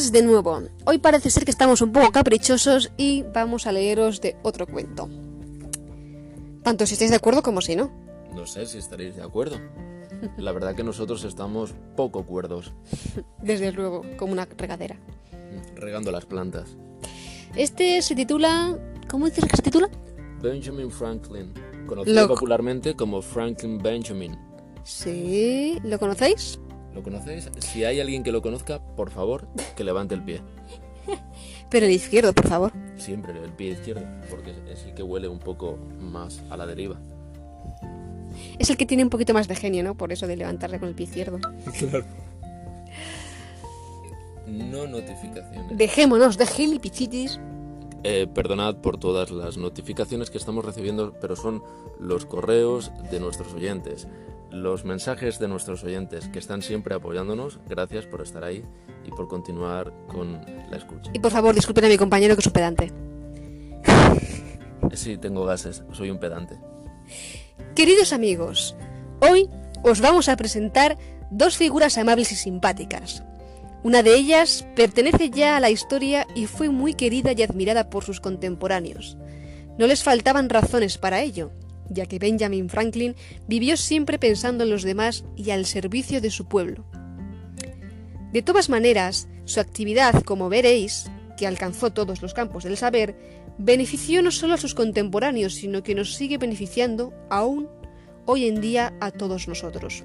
buenas de nuevo. Hoy parece ser que estamos un poco caprichosos y vamos a leeros de otro cuento. Tanto si estáis de acuerdo como si no. No sé si estaréis de acuerdo. La verdad que nosotros estamos poco cuerdos, Desde luego, como una regadera. regando las plantas. Este se titula... ¿Cómo dices que se titula? Benjamin Franklin, conocido popularmente como Franklin Benjamin. Sí, ¿lo conocéis? ¿Lo conocéis? Si hay alguien que lo conozca, por favor, que levante el pie. Pero el izquierdo, por favor. Siempre el pie izquierdo, porque es el que huele un poco más a la deriva. Es el que tiene un poquito más de genio, ¿no? Por eso de levantarle con el pie izquierdo. Claro. No notificaciones. Dejémonos de gilipichitis. Eh, perdonad por todas las notificaciones que estamos recibiendo, pero son los correos de nuestros oyentes, los mensajes de nuestros oyentes que están siempre apoyándonos. Gracias por estar ahí y por continuar con la escucha. Y por favor, disculpen a mi compañero que es un pedante. Sí, tengo gases, soy un pedante. Queridos amigos, hoy os vamos a presentar dos figuras amables y simpáticas. Una de ellas pertenece ya a la historia y fue muy querida y admirada por sus contemporáneos. No les faltaban razones para ello, ya que Benjamin Franklin vivió siempre pensando en los demás y al servicio de su pueblo. De todas maneras, su actividad, como veréis, que alcanzó todos los campos del saber, benefició no solo a sus contemporáneos, sino que nos sigue beneficiando aún hoy en día a todos nosotros.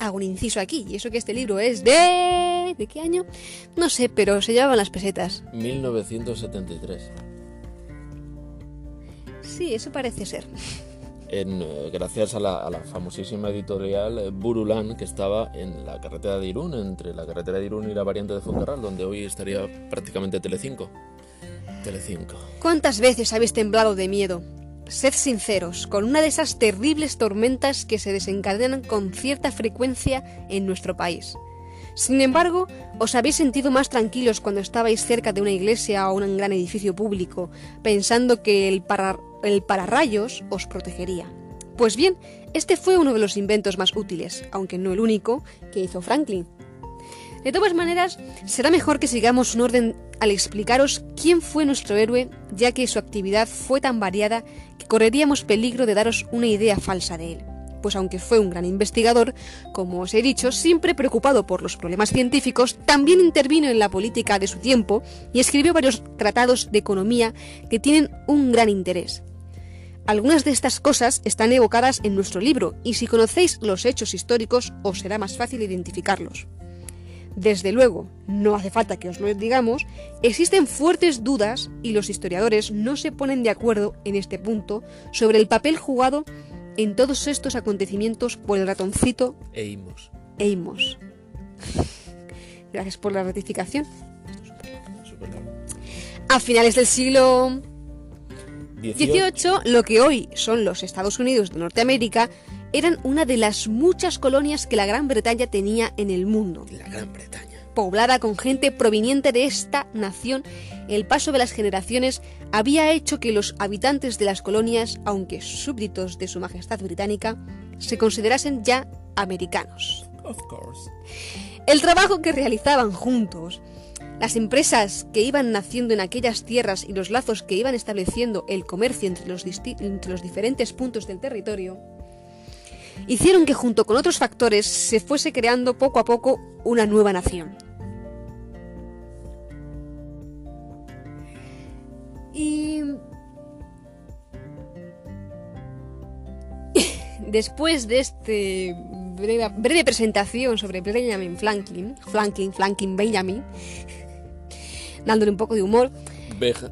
Hago un inciso aquí, y eso que este libro es de... ¿De qué año? No sé, pero se llevaban las pesetas. 1973. Sí, eso parece ser. En, eh, gracias a la, a la famosísima editorial eh, Burulán que estaba en la carretera de Irún, entre la carretera de Irún y la variante de Foncarral, donde hoy estaría prácticamente Telecinco. Telecinco. ¿Cuántas veces habéis temblado de miedo? Sed sinceros, con una de esas terribles tormentas que se desencadenan con cierta frecuencia en nuestro país. Sin embargo, os habéis sentido más tranquilos cuando estabais cerca de una iglesia o un gran edificio público, pensando que el, para- el pararrayos os protegería. Pues bien, este fue uno de los inventos más útiles, aunque no el único, que hizo Franklin. De todas maneras, será mejor que sigamos un orden al explicaros quién fue nuestro héroe, ya que su actividad fue tan variada que correríamos peligro de daros una idea falsa de él. Pues aunque fue un gran investigador, como os he dicho, siempre preocupado por los problemas científicos, también intervino en la política de su tiempo y escribió varios tratados de economía que tienen un gran interés. Algunas de estas cosas están evocadas en nuestro libro y si conocéis los hechos históricos os será más fácil identificarlos. Desde luego, no hace falta que os lo digamos, existen fuertes dudas y los historiadores no se ponen de acuerdo en este punto sobre el papel jugado en todos estos acontecimientos por el ratoncito Eimos. Amos. Gracias por la ratificación. A finales del siglo 18. 18, lo que hoy son los Estados Unidos de Norteamérica, eran una de las muchas colonias que la Gran Bretaña tenía en el mundo. La Gran Bretaña. poblada con gente proveniente de esta nación, el paso de las generaciones había hecho que los habitantes de las colonias, aunque súbditos de su Majestad Británica, se considerasen ya americanos. Of course. El trabajo que realizaban juntos, las empresas que iban naciendo en aquellas tierras y los lazos que iban estableciendo el comercio entre los, diferentes puntos del territorio, hicieron que junto con otros factores se fuese creando poco a poco una nueva nación. Y después de este breve, breve presentación sobre Benjamin Franklin, Franklin, Franklin Benjamin, dándole un poco de humor,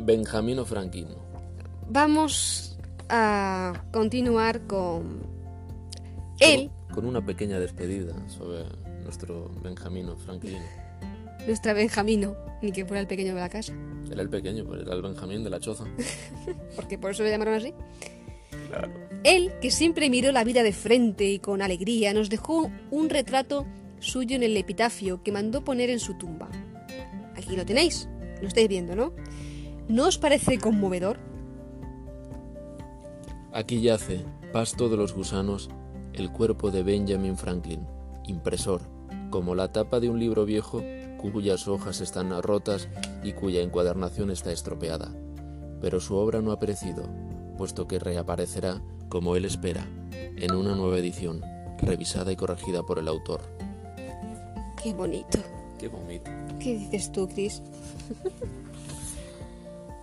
Benjamino Franklin. vamos a continuar con él, Con, con una pequeña despedida sobre nuestro Benjamino Franklin. nuestra Benjamino, ni que fuera el pequeño de la casa, Era el pequeño, pues era el Benjamín de la choza. porque por eso le llamaron así. Claro. Él, que siempre miró la vida de frente y con alegría, nos dejó un retrato suyo en el epitafio que mandó poner en su tumba. Aquí lo tenéis, lo estáis viendo, ¿no? ¿No os parece conmovedor? Aquí yace, pasto de los gusanos, el cuerpo de Benjamin Franklin, impresor, como la tapa de un libro viejo cuyas hojas están rotas y cuya encuadernación está estropeada. Pero su obra no ha perecido, puesto que reaparecerá, como él espera, en una nueva edición, revisada y corregida por el autor. Qué bonito. Qué bonito. ¿Qué dices tú, Chris?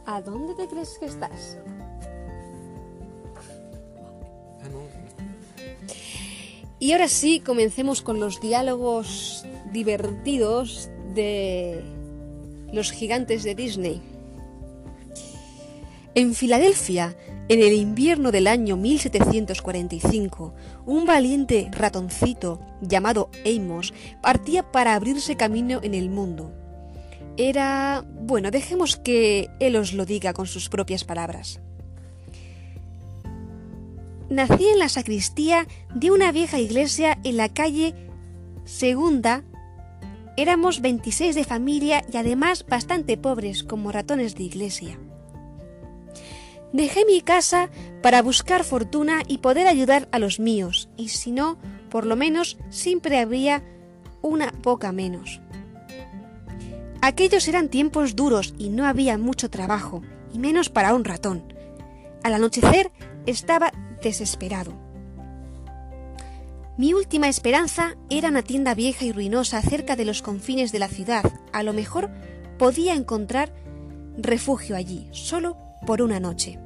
¿A dónde te crees que estás? Ah, no. Y ahora sí, comencemos con los diálogos divertidos de los gigantes de Disney. En Filadelfia, en el invierno del año 1745, un valiente ratoncito llamado Amos partía para abrirse camino en el mundo. Era... bueno, dejemos que él os lo diga con sus propias palabras. Nací en la sacristía de una vieja iglesia en la calle Segunda. Éramos 26 de familia y además bastante pobres como ratones de iglesia. Dejé mi casa para buscar fortuna y poder ayudar a los míos, y si no, por lo menos siempre habría una poca menos. Aquellos eran tiempos duros y no había mucho trabajo, y menos para un ratón. Al anochecer estaba desesperado. Mi última esperanza era una tienda vieja y ruinosa cerca de los confines de la ciudad. A lo mejor podía encontrar refugio allí, solo por una noche.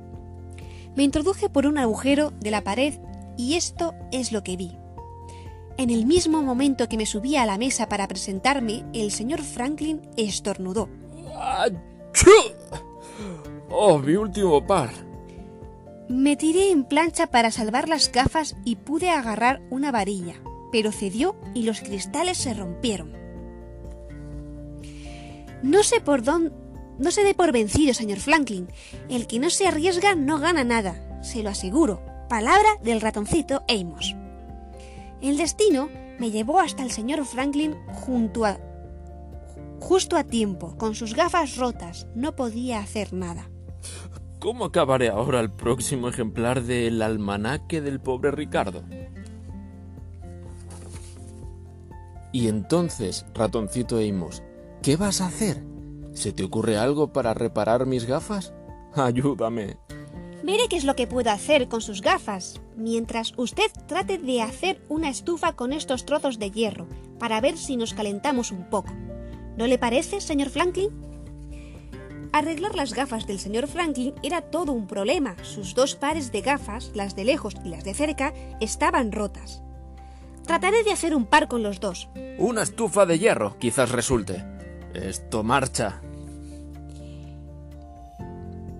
Me introduje por un agujero de la pared y esto es lo que vi. En el mismo momento que me subía a la mesa para presentarme, el señor Franklin estornudó. ¡Oh, mi último par! Me tiré en plancha para salvar las gafas y pude agarrar una varilla, pero cedió y los cristales se rompieron. No sé por dónde... No se dé por vencido, señor Franklin. El que no se arriesga no gana nada, se lo aseguro. Palabra del ratoncito Amos. El destino me llevó hasta el señor Franklin junto a... justo a tiempo, con sus gafas rotas. No podía hacer nada. ¿Cómo acabaré ahora el próximo ejemplar del almanaque del pobre Ricardo? Y entonces, ratoncito Amos, ¿qué vas a hacer? ¿Se te ocurre algo para reparar mis gafas? Ayúdame. Veré qué es lo que puedo hacer con sus gafas, mientras usted trate de hacer una estufa con estos trozos de hierro, para ver si nos calentamos un poco. ¿No le parece, señor Franklin? Arreglar las gafas del señor Franklin era todo un problema. Sus dos pares de gafas, las de lejos y las de cerca, estaban rotas. Trataré de hacer un par con los dos. Una estufa de hierro, quizás resulte. Esto marcha.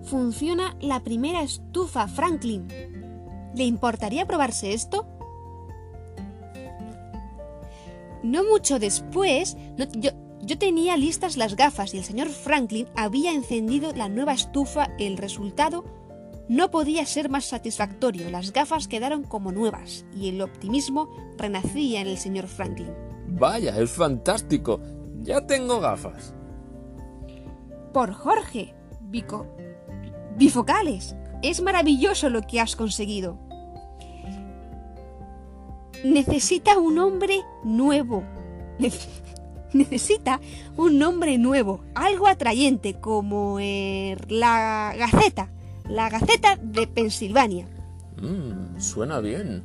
Funciona la primera estufa, Franklin. ¿Le importaría probarse esto? No mucho después, no- yo, yo tenía listas las gafas y el señor Franklin había encendido la nueva estufa. El resultado no podía ser más satisfactorio. Las gafas quedaron como nuevas y el optimismo renacía en el señor Franklin. Vaya, es fantástico. Ya tengo gafas. Por Jorge, bico, bifocales. Es maravilloso lo que has conseguido. Necesita un hombre nuevo. Nece- Necesita un nombre nuevo, algo atrayente como eh, la Gaceta, la Gaceta de Pensilvania. Mmm, suena bien.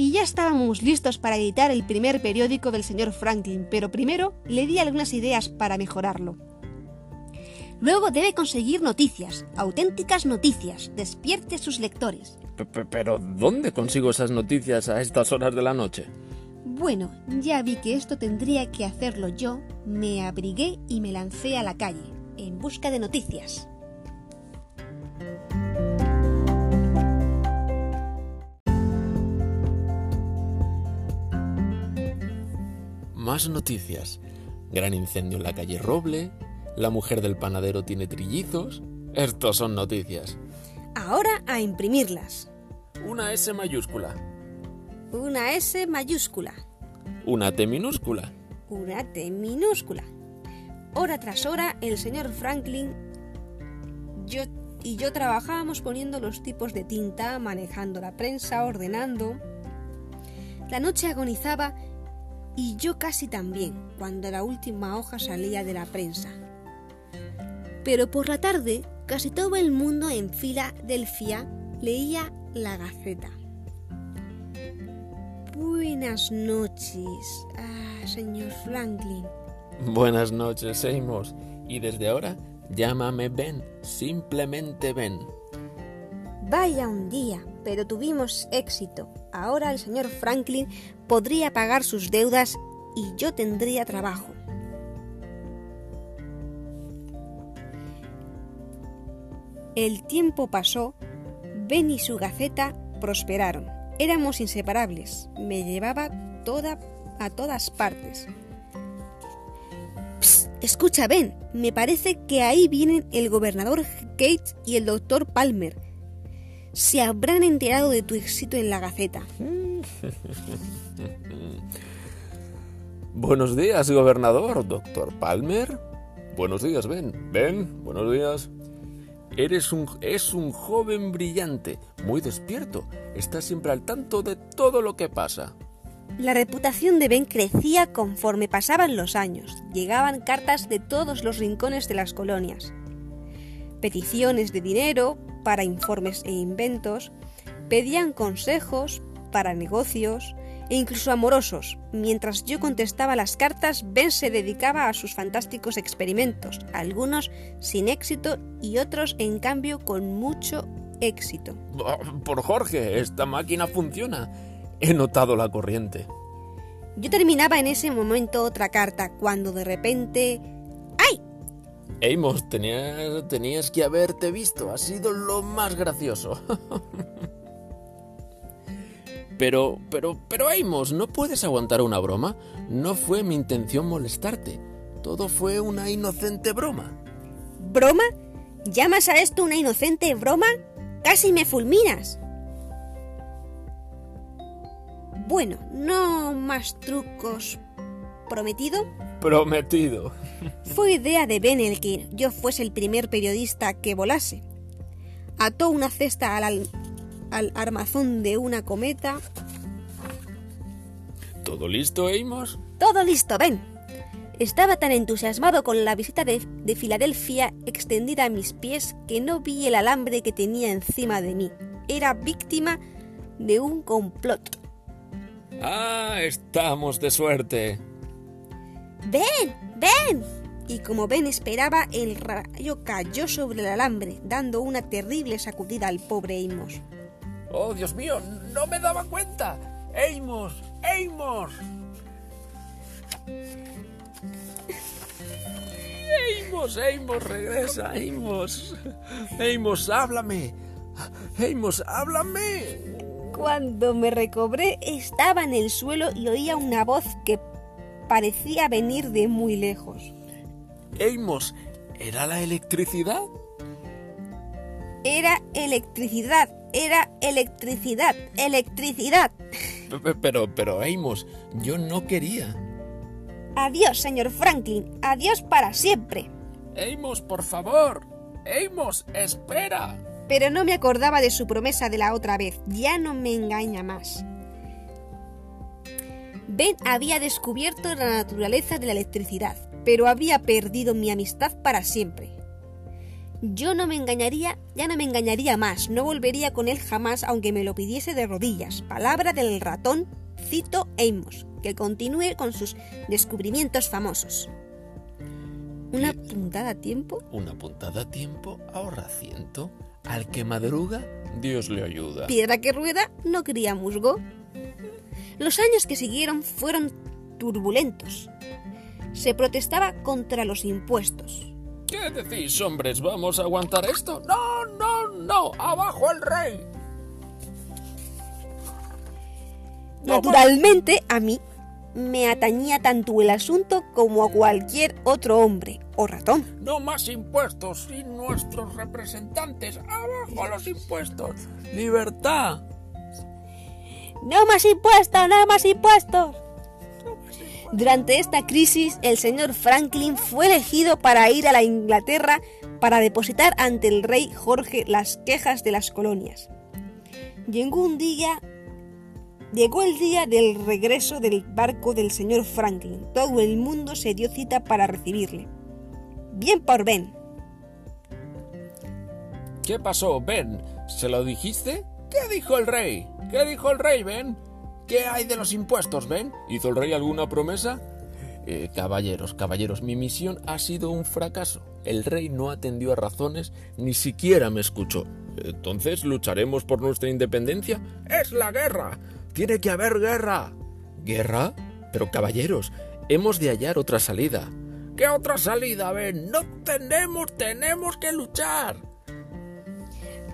Y ya estábamos listos para editar el primer periódico del señor Franklin, pero primero le di algunas ideas para mejorarlo. Luego debe conseguir noticias, auténticas noticias, despierte a sus lectores. Pe- pe- Pero, ¿dónde consigo esas noticias a estas horas de la noche? Bueno, ya vi que esto tendría que hacerlo yo, me abrigué y me lancé a la calle, en busca de noticias. Más noticias. Gran incendio en la calle Roble. La mujer del panadero tiene trillizos. Estos son noticias. Ahora a imprimirlas. Una S mayúscula. Una S mayúscula, Una T minúscula. una T minúscula. Hora tras hora, el señor Franklin yo, y yo trabajábamos poniendo los tipos de tinta, manejando la prensa, ordenando. La noche agonizaba y yo casi también, cuando la última hoja salía de la prensa. Pero por la tarde, casi todo el mundo en Filadelfia leía la Gaceta. Buenas noches, ah, señor Franklin. Buenas noches, Amos. Y desde ahora, llámame Ben, simplemente Ben. Vaya un día, pero tuvimos éxito. Ahora el señor Franklin podría pagar sus deudas y yo tendría trabajo. El tiempo pasó, Ben y su gaceta prosperaron. Éramos inseparables. Me llevaba toda a todas partes. Psst, escucha, Ben, me parece que ahí vienen el gobernador Gates y el doctor Palmer. Se habrán enterado de tu éxito en la Gaceta. Buenos días, gobernador, doctor Palmer. Buenos días, Ben. Ben, buenos días. Eres un, es un joven brillante, muy despierto. Está siempre al tanto de todo lo que pasa. La reputación de Ben crecía conforme pasaban los años. Llegaban cartas de todos los rincones de las colonias. Peticiones de dinero para informes e inventos, pedían consejos para negocios e incluso amorosos. Mientras yo contestaba las cartas, Ben se dedicaba a sus fantásticos experimentos, algunos sin éxito y otros en cambio con mucho éxito. Por Jorge, esta máquina funciona. He notado la corriente. Yo terminaba en ese momento otra carta cuando de repente... ¡Ay! Amos, tenías, tenías que haberte visto. Ha sido lo más gracioso. pero, pero, pero Amos, ¿no puedes aguantar una broma? No fue mi intención molestarte. Todo fue una inocente broma. ¿Broma? ¿Llamas a esto una inocente broma? Casi me fulminas. Bueno, no más trucos. ¿Prometido? Prometido. Fue idea de Ben el que yo fuese el primer periodista que volase. Ató una cesta al, al armazón de una cometa. ¿Todo listo, Amos? Todo listo, Ben. Estaba tan entusiasmado con la visita de, de, Filadelfia extendida a mis pies que no vi el alambre que tenía encima de mí. Era víctima de un complot. Ah, estamos de suerte. ¡Ven! ¡Ven! Y como Ben esperaba, el rayo cayó sobre el alambre, dando una terrible sacudida al pobre Amos. ¡Oh, Dios mío! ¡No me daba cuenta! ¡Amos! ¡Amos! ¡Amos! ¡Amos! ¡Regresa! ¡Amos! ¡Amos! ¡Háblame! ¡Amos! ¡Háblame! Cuando me recobré estaba en el suelo y oía una voz que parecía venir de muy lejos. Amos, ¿era la electricidad? Era electricidad, era electricidad, electricidad. Pero, pero, Amos, yo no quería. Adiós, señor Franklin, adiós para siempre. Amos, por favor. Amos, espera pero no me acordaba de su promesa de la otra vez. Ya no me engaña más. Ben había descubierto la naturaleza de la electricidad, pero había perdido mi amistad para siempre. Yo no me engañaría, ya no me engañaría más, no volvería con él jamás aunque me lo pidiese de rodillas. Palabra del ratón, cito Amos, que continúe con sus descubrimientos famosos. ¿Una puntada a tiempo? Una puntada a tiempo ahorra ciento. Al que madruga, Dios le ayuda. Piedra que rueda no cría musgo. Los años que siguieron fueron turbulentos. Se protestaba contra los impuestos. ¿Qué decís, hombres? ¿Vamos a aguantar esto? No, no, no. Abajo el rey. Naturalmente, a mí me atañía tanto el asunto como a cualquier otro hombre o ratón. No más impuestos y nuestros representantes. Abajo los impuestos. Libertad. No más impuestos, no más impuestos. Durante esta crisis, el señor Franklin fue elegido para ir a la Inglaterra para depositar ante el rey Jorge las quejas de las colonias. Llegó un día Llegó el día del regreso del barco del señor Franklin. Todo el mundo se dio cita para recibirle. Bien por Ben. ¿Qué pasó, Ben? ¿Se lo dijiste? ¿Qué dijo el rey? ¿Qué dijo el rey, Ben? ¿Qué hay de los impuestos, Ben? ¿Hizo el rey alguna promesa? Eh, caballeros, caballeros, mi misión ha sido un fracaso. El rey no atendió a razones, ni siquiera me escuchó. Entonces, ¿lucharemos por nuestra independencia? ¡Es la guerra! ¡Tiene que haber guerra! ¿Guerra? Pero caballeros, hemos de hallar otra salida. ¿Qué otra salida, Ben? No tenemos, tenemos que luchar.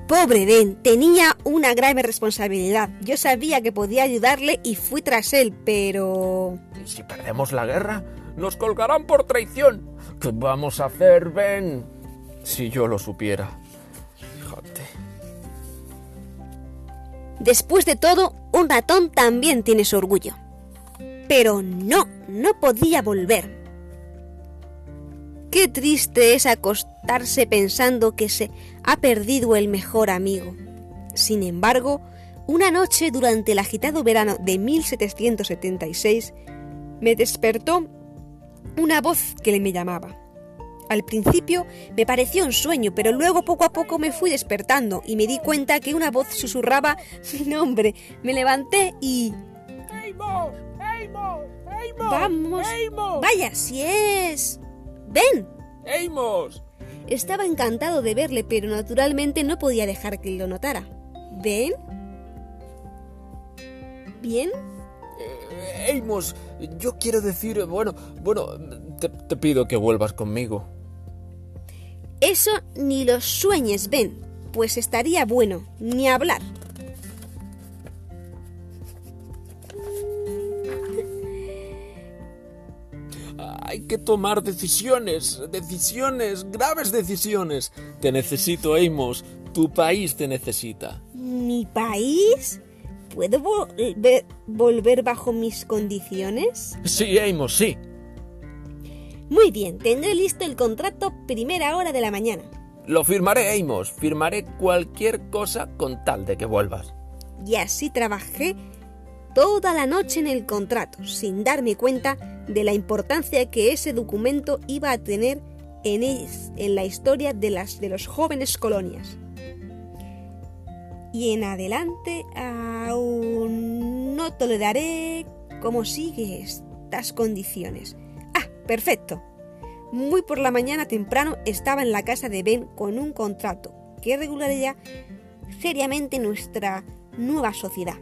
Pobre Ben, tenía una grave responsabilidad. Yo sabía que podía ayudarle y fui tras él, pero... ¿Y si perdemos la guerra? Nos colgarán por traición. ¿Qué vamos a hacer, Ben? Si yo lo supiera. Fíjate. Después de todo, un ratón también tiene su orgullo. Pero no, no podía volver. Qué triste es acostarse pensando que se ha perdido el mejor amigo. Sin embargo, una noche durante el agitado verano de 1776, me despertó una voz que le me llamaba. Al principio me pareció un sueño, pero luego poco a poco me fui despertando y me di cuenta que una voz susurraba mi nombre. Me levanté y... ¡Amos! ¡Amos! ¡Amos! Vamos. ¡Amos! Vaya, si es... Ven. ¡Amos! Estaba encantado de verle, pero naturalmente no podía dejar que lo notara. ¿Ven? ¿Bien? Eh, Amos, yo quiero decir, bueno, bueno, te, te pido que vuelvas conmigo. Eso ni lo sueñes, ven, pues estaría bueno, ni hablar. Que tomar decisiones, decisiones, graves decisiones. Te necesito, Amos. Tu país te necesita. ¿Mi país? ¿Puedo volver, volver bajo mis condiciones? Sí, Amos, sí. Muy bien, tendré listo el contrato primera hora de la mañana. Lo firmaré, Amos. Firmaré cualquier cosa con tal de que vuelvas. Y así trabajé toda la noche en el contrato, sin darme cuenta de la importancia que ese documento iba a tener en, la historia de, las, de los jóvenes colonias. Y en adelante aún no toleraré cómo sigue estas condiciones. Ah, perfecto. Muy por la mañana temprano estaba en la casa de Ben con un contrato que regularía seriamente nuestra nueva sociedad.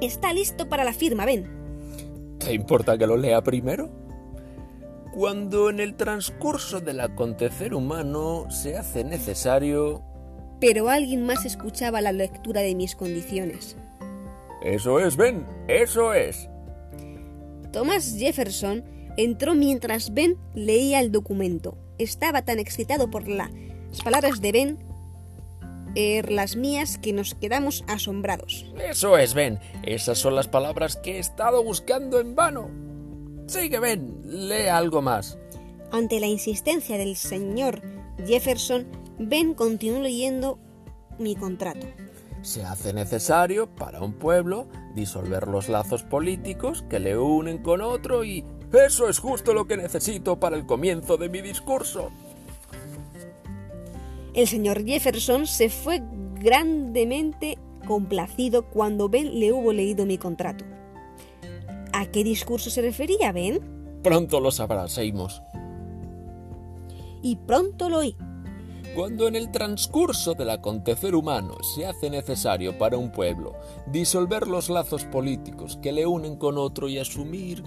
Está listo para la firma, Ben. ¿Te importa que lo lea primero? Cuando en el transcurso del acontecer humano se hace necesario... Pero alguien más escuchaba la lectura de mis condiciones. Eso es, Ben, eso es. Thomas Jefferson entró mientras Ben leía el documento. Estaba tan excitado por las palabras de Ben, las mías, que nos quedamos asombrados. Eso es, Ben. Esas son las palabras que he estado buscando en vano. Sigue, Ben. Lee algo más. Ante la insistencia del señor Jefferson, Ben continuó leyendo mi contrato. Se hace necesario para un pueblo disolver los lazos políticos que le unen con otro y... Eso es justo lo que necesito para el comienzo de mi discurso. El señor Jefferson se fue grandemente complacido cuando Ben le hubo leído mi contrato. ¿A qué discurso se refería Ben? Pronto lo sabrás, Amos. Y pronto lo oí. Cuando en el transcurso del acontecer humano se hace necesario para un pueblo disolver los lazos políticos que le unen con otro y asumir...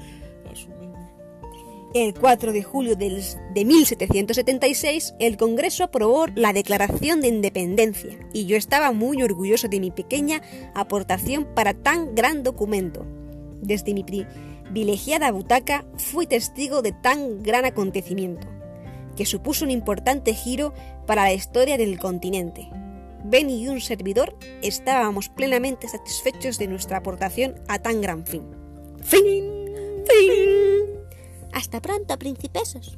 El 4 de julio de 1776, el Congreso aprobó la Declaración de Independencia y yo estaba muy orgulloso de mi pequeña aportación para tan gran documento. Desde mi privilegiada butaca fui testigo de tan gran acontecimiento, que supuso un importante giro para la historia del continente. Ben y un servidor estábamos plenamente satisfechos de nuestra aportación a tan gran fin. ¡Fin! ¡Fin! Hasta pronto, principesos.